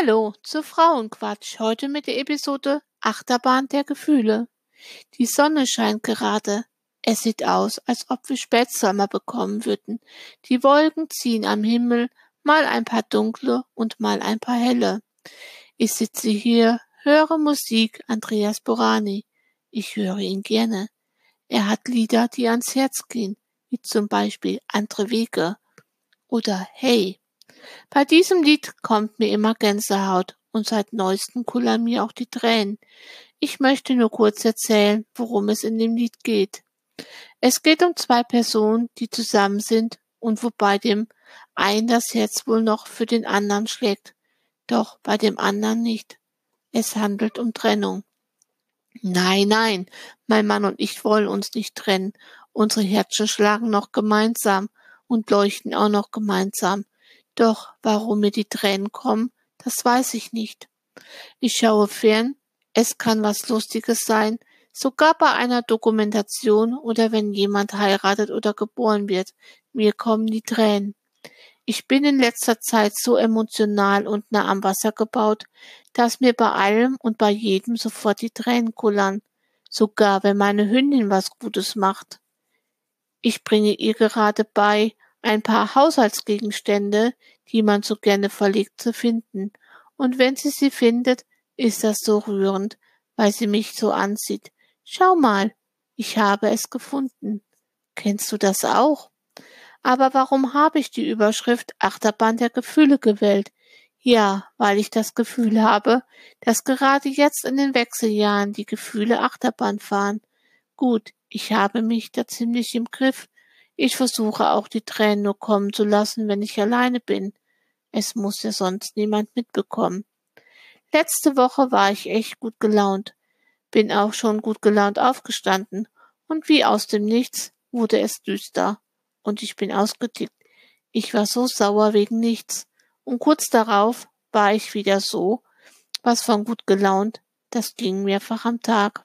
Hallo zu Frauenquatsch, heute mit der Episode Achterbahn der Gefühle. Die Sonne scheint gerade. Es sieht aus, als ob wir Spätsommer bekommen würden. Die Wolken ziehen am Himmel, mal ein paar dunkle und mal ein paar helle. Ich sitze hier, höre Musik Andreas Borani. Ich höre ihn gerne. Er hat Lieder, die ans Herz gehen, wie zum Beispiel Andere Wege oder Hey. Bei diesem Lied kommt mir immer Gänsehaut und seit neuestem kullern mir auch die Tränen. Ich möchte nur kurz erzählen, worum es in dem Lied geht. Es geht um zwei Personen, die zusammen sind und wobei dem einen das Herz wohl noch für den anderen schlägt, doch bei dem anderen nicht. Es handelt um Trennung. Nein, nein, mein Mann und ich wollen uns nicht trennen. Unsere Herzen schlagen noch gemeinsam und leuchten auch noch gemeinsam. Doch warum mir die Tränen kommen, das weiß ich nicht. Ich schaue fern, es kann was Lustiges sein, sogar bei einer Dokumentation oder wenn jemand heiratet oder geboren wird. Mir kommen die Tränen. Ich bin in letzter Zeit so emotional und nah am Wasser gebaut, dass mir bei allem und bei jedem sofort die Tränen kullern, sogar wenn meine Hündin was Gutes macht. Ich bringe ihr gerade bei, ein paar Haushaltsgegenstände, die man so gerne verlegt, zu finden. Und wenn sie sie findet, ist das so rührend, weil sie mich so ansieht. Schau mal, ich habe es gefunden. Kennst du das auch? Aber warum habe ich die Überschrift Achterbahn der Gefühle gewählt? Ja, weil ich das Gefühl habe, dass gerade jetzt in den Wechseljahren die Gefühle Achterbahn fahren. Gut, ich habe mich da ziemlich im Griff, ich versuche auch die Tränen nur kommen zu lassen, wenn ich alleine bin. Es muss ja sonst niemand mitbekommen. Letzte Woche war ich echt gut gelaunt, bin auch schon gut gelaunt aufgestanden, und wie aus dem Nichts wurde es düster, und ich bin ausgetickt. Ich war so sauer wegen nichts, und kurz darauf war ich wieder so, was von gut gelaunt, das ging mehrfach am Tag.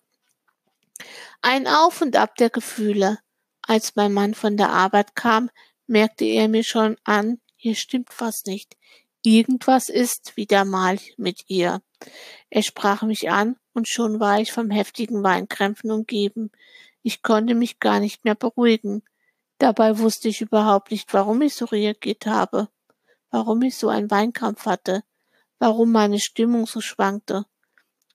Ein Auf und Ab der Gefühle, als mein Mann von der Arbeit kam, merkte er mir schon an, hier stimmt was nicht. Irgendwas ist wieder mal mit ihr. Er sprach mich an, und schon war ich vom heftigen Weinkrämpfen umgeben. Ich konnte mich gar nicht mehr beruhigen. Dabei wusste ich überhaupt nicht, warum ich so reagiert habe, warum ich so einen Weinkrampf hatte, warum meine Stimmung so schwankte.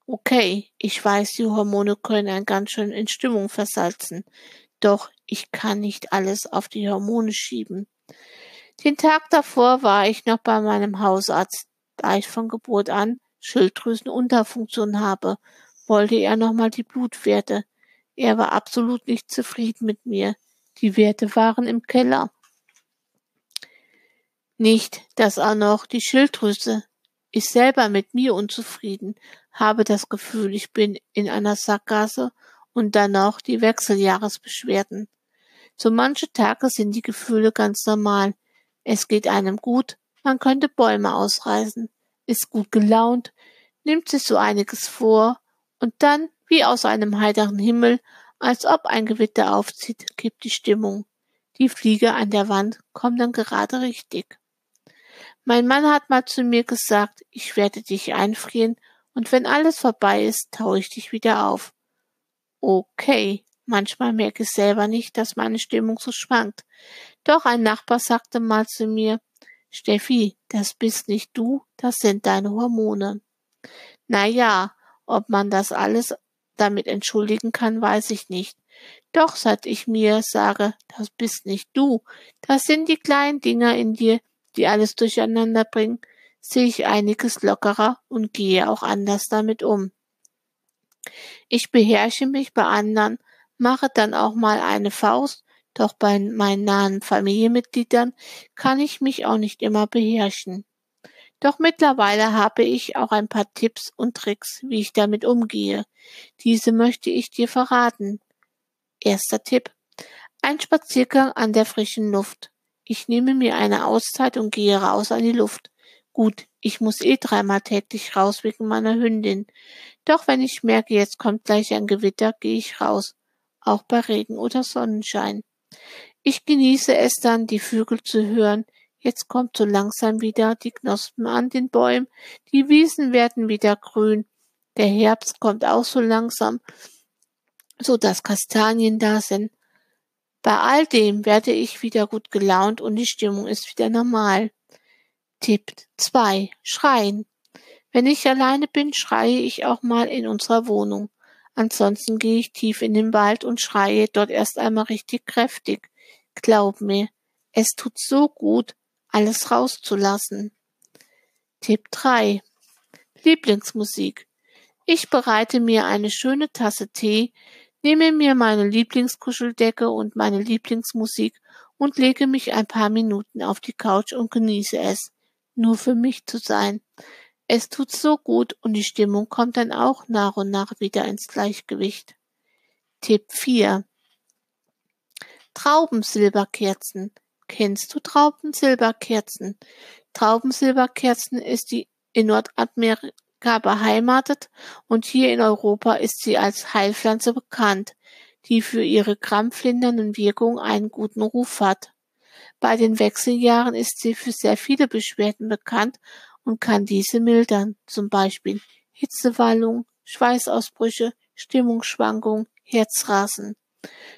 Okay, ich weiß, die Hormone können einen ganz schön in Stimmung versalzen. Doch ich kann nicht alles auf die Hormone schieben. Den Tag davor war ich noch bei meinem Hausarzt, da ich von Geburt an Schilddrüsenunterfunktion habe, wollte er nochmal die Blutwerte. Er war absolut nicht zufrieden mit mir. Die Werte waren im Keller. Nicht, dass auch noch die Schilddrüse. Ich selber mit mir unzufrieden, habe das Gefühl, ich bin in einer Sackgasse und dann noch die Wechseljahresbeschwerden. So manche Tage sind die Gefühle ganz normal. Es geht einem gut, man könnte Bäume ausreißen, ist gut gelaunt, nimmt sich so einiges vor und dann, wie aus einem heiteren Himmel, als ob ein Gewitter aufzieht, kippt die Stimmung. Die Fliege an der Wand kommt dann gerade richtig. Mein Mann hat mal zu mir gesagt, ich werde dich einfrieren und wenn alles vorbei ist, taue ich dich wieder auf. Okay, manchmal merke ich selber nicht, dass meine Stimmung so schwankt. Doch ein Nachbar sagte mal zu mir, Steffi, das bist nicht du, das sind deine Hormone. Na ja, ob man das alles damit entschuldigen kann, weiß ich nicht. Doch seit ich mir sage, das bist nicht du, das sind die kleinen Dinger in dir, die alles durcheinander bringen, sehe ich einiges lockerer und gehe auch anders damit um. Ich beherrsche mich bei anderen, mache dann auch mal eine Faust, doch bei meinen nahen Familienmitgliedern kann ich mich auch nicht immer beherrschen. Doch mittlerweile habe ich auch ein paar Tipps und Tricks, wie ich damit umgehe. Diese möchte ich dir verraten. Erster Tipp. Ein Spaziergang an der frischen Luft. Ich nehme mir eine Auszeit und gehe raus an die Luft. Gut, ich muss eh dreimal täglich raus wegen meiner Hündin. Doch wenn ich merke, jetzt kommt gleich ein Gewitter, gehe ich raus, auch bei Regen oder Sonnenschein. Ich genieße es dann, die Vögel zu hören, Jetzt kommt so langsam wieder die Knospen an den Bäumen, die Wiesen werden wieder grün, der Herbst kommt auch so langsam, so dass Kastanien da sind. Bei all dem werde ich wieder gut gelaunt und die Stimmung ist wieder normal. Tipp 2. Schreien. Wenn ich alleine bin, schreie ich auch mal in unserer Wohnung. Ansonsten gehe ich tief in den Wald und schreie dort erst einmal richtig kräftig. Glaub mir, es tut so gut, alles rauszulassen. Tipp 3. Lieblingsmusik. Ich bereite mir eine schöne Tasse Tee, nehme mir meine Lieblingskuscheldecke und meine Lieblingsmusik und lege mich ein paar Minuten auf die Couch und genieße es, nur für mich zu sein. Es tut so gut und die Stimmung kommt dann auch nach und nach wieder ins Gleichgewicht. Tipp 4. Traubensilberkerzen. Kennst du Traubensilberkerzen? Traubensilberkerzen ist die in Nordamerika beheimatet und hier in Europa ist sie als Heilpflanze bekannt, die für ihre krampflindernden Wirkung einen guten Ruf hat. Bei den Wechseljahren ist sie für sehr viele Beschwerden bekannt und kann diese mildern, zum Beispiel Hitzewallung, Schweißausbrüche, Stimmungsschwankungen, Herzrasen.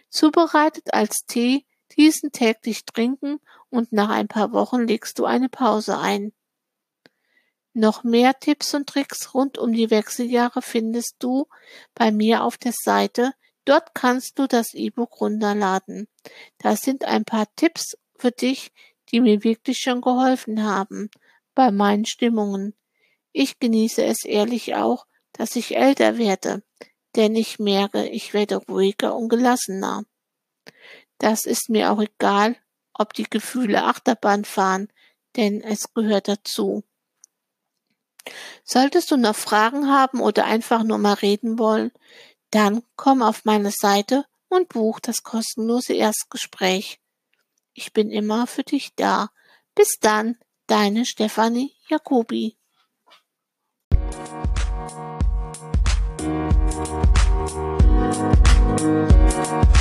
Zubereitet als Tee, diesen täglich trinken und nach ein paar Wochen legst du eine Pause ein. Noch mehr Tipps und Tricks rund um die Wechseljahre findest du bei mir auf der Seite. Dort kannst du das E-Book runterladen. Da sind ein paar Tipps für dich, die mir wirklich schon geholfen haben bei meinen Stimmungen. Ich genieße es ehrlich auch, dass ich älter werde, denn ich merke, ich werde ruhiger und gelassener. Das ist mir auch egal, ob die Gefühle Achterbahn fahren, denn es gehört dazu. Solltest du noch Fragen haben oder einfach nur mal reden wollen, dann komm auf meine Seite und buch das kostenlose Erstgespräch. Ich bin immer für dich da. Bis dann, Deine Stefanie Jacobi. Musik